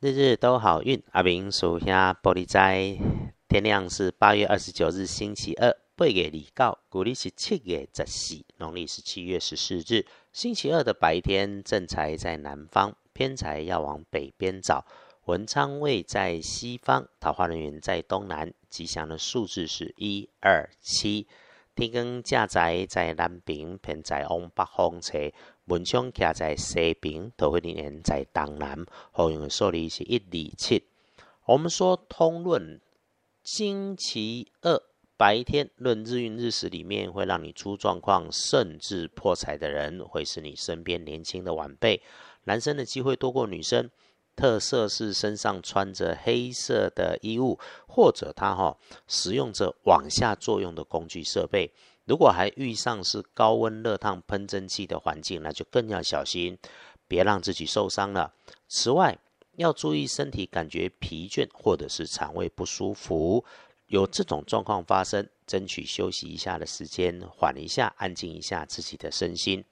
日日都好运。阿明属下玻璃斋，天亮是八月二十九日星期二，八月二告，古历是七月十四，农历是七月十四日，星期二的白天，正财在南方，偏财要往北边找。文昌位在西方，桃花人员在东南，吉祥的数字是一二七。天光驾宅在南边，偏财往北方斜。文昌徛在西边，桃花人在东南，好用的数字是一二七。我们说通论星期二白天论日运日时里面会让你出状况，甚至破财的人，会是你身边年轻的晚辈。男生的机会多过女生，特色是身上穿着黑色的衣物，或者他哈使用着往下作用的工具设备。如果还遇上是高温热烫喷蒸汽的环境，那就更要小心，别让自己受伤了。此外，要注意身体感觉疲倦或者是肠胃不舒服，有这种状况发生，争取休息一下的时间，缓一下，安静一下自己的身心。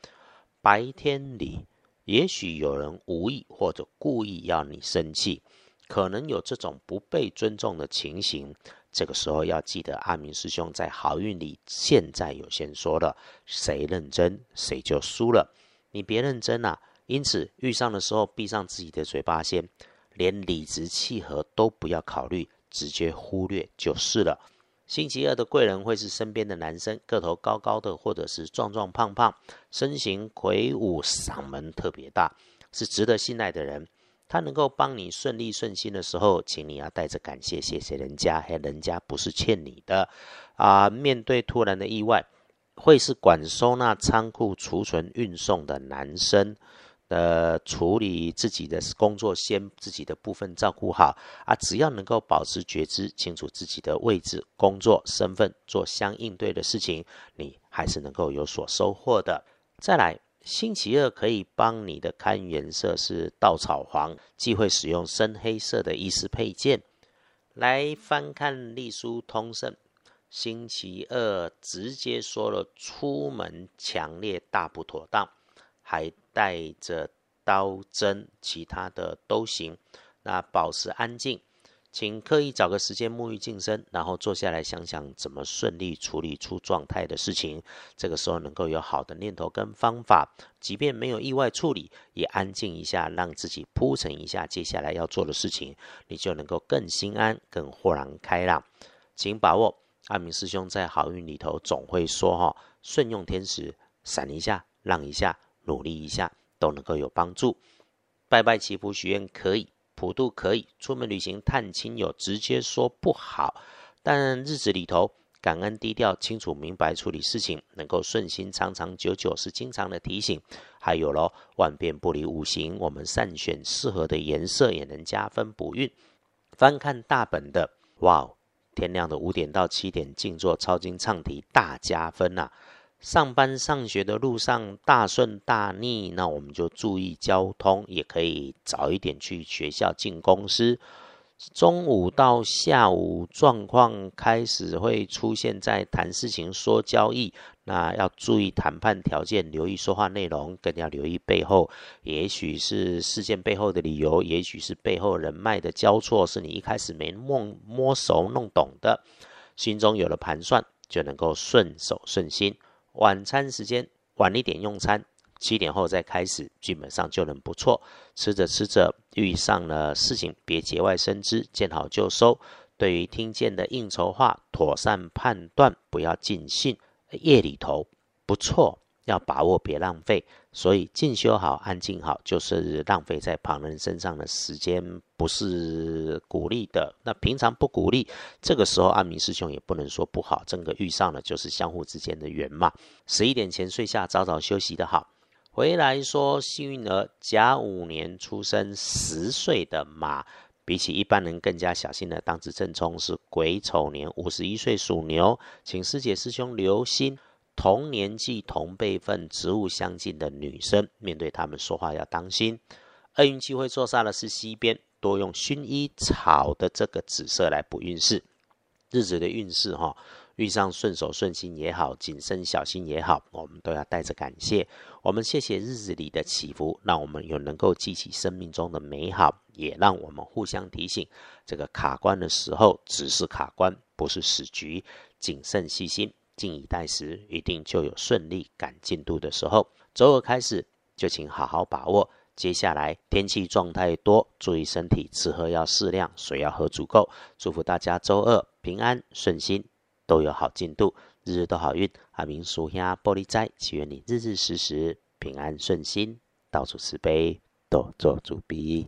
白天里，也许有人无意或者故意要你生气，可能有这种不被尊重的情形。这个时候要记得，阿明师兄在好运里现在有先说了，谁认真谁就输了，你别认真啊。因此遇上的时候闭上自己的嘴巴先，连理直气和都不要考虑，直接忽略就是了。星期二的贵人会是身边的男生，个头高高的或者是壮壮胖胖，身形魁梧，嗓门特别大，是值得信赖的人。他能够帮你顺利顺心的时候，请你要带着感谢，谢谢人家，嘿，人家不是欠你的啊。面对突然的意外，会是管收纳仓库、储存、运送的男生，的处理自己的工作，先自己的部分照顾好啊。只要能够保持觉知，清楚自己的位置、工作、身份，做相应对的事情，你还是能够有所收获的。再来。星期二可以帮你的看颜色是稻草黄，忌讳使用深黑色的衣饰配件。来翻看隶书通胜，星期二直接说了出门强烈大不妥当，还带着刀针，其他的都行。那保持安静。请刻意找个时间沐浴净身，然后坐下来想想怎么顺利处理出状态的事情。这个时候能够有好的念头跟方法，即便没有意外处理，也安静一下，让自己铺陈一下接下来要做的事情，你就能够更心安、更豁然开朗。请把握阿明师兄在好运里头总会说：哈，顺用天时，闪一下，让一下，努力一下，都能够有帮助。拜拜祈福许愿可以。普渡可以出门旅行探亲友，直接说不好。但日子里头感恩低调，清楚明白处理事情，能够顺心长长久久是经常的提醒。还有咯，万变不离五行，我们善选适合的颜色也能加分补运。翻看大本的，哇，天亮的五点到七点静坐抄经唱题大加分呐！上班上学的路上大顺大逆，那我们就注意交通，也可以早一点去学校进公司。中午到下午状况开始会出现在谈事情、说交易，那要注意谈判条件，留意说话内容，更要留意背后，也许是事件背后的理由，也许是背后人脉的交错，是你一开始没摸摸熟弄懂的，心中有了盘算，就能够顺手顺心。晚餐时间晚一点用餐，七点后再开始，基本上就能不错。吃着吃着遇上了事情，别节外生枝，见好就收。对于听见的应酬话，妥善判断，不要尽兴。夜里头不错。要把握，别浪费。所以进修好，安静好，就是浪费在旁人身上的时间，不是鼓励的。那平常不鼓励，这个时候阿明师兄也不能说不好。整个遇上了，就是相互之间的缘嘛。十一点前睡下，早早休息的好。回来说，幸运儿甲午年出生十岁的马，比起一般人更加小心的，当值正冲是癸丑年五十一岁属牛，请师姐师兄留心。同年纪、同辈分、职务相近的女生，面对他们说话要当心。厄运机会坐煞的是西边，多用薰衣草的这个紫色来补运势。日子的运势哈，遇上顺手顺心也好，谨慎小心也好，我们都要带着感谢。我们谢谢日子里的起伏，让我们有能够记起生命中的美好，也让我们互相提醒，这个卡关的时候只是卡关，不是死局。谨慎细心，静以待时，一定就有顺利赶进度的时候。周二开始，就请好好把握。接下来天气状态多，注意身体，吃喝要适量，水要喝足够。祝福大家周二平安顺心。都有好进度，日日都好运。阿明属下玻璃斋，祈愿你日日时时平安顺心，到处慈悲，多做主逼。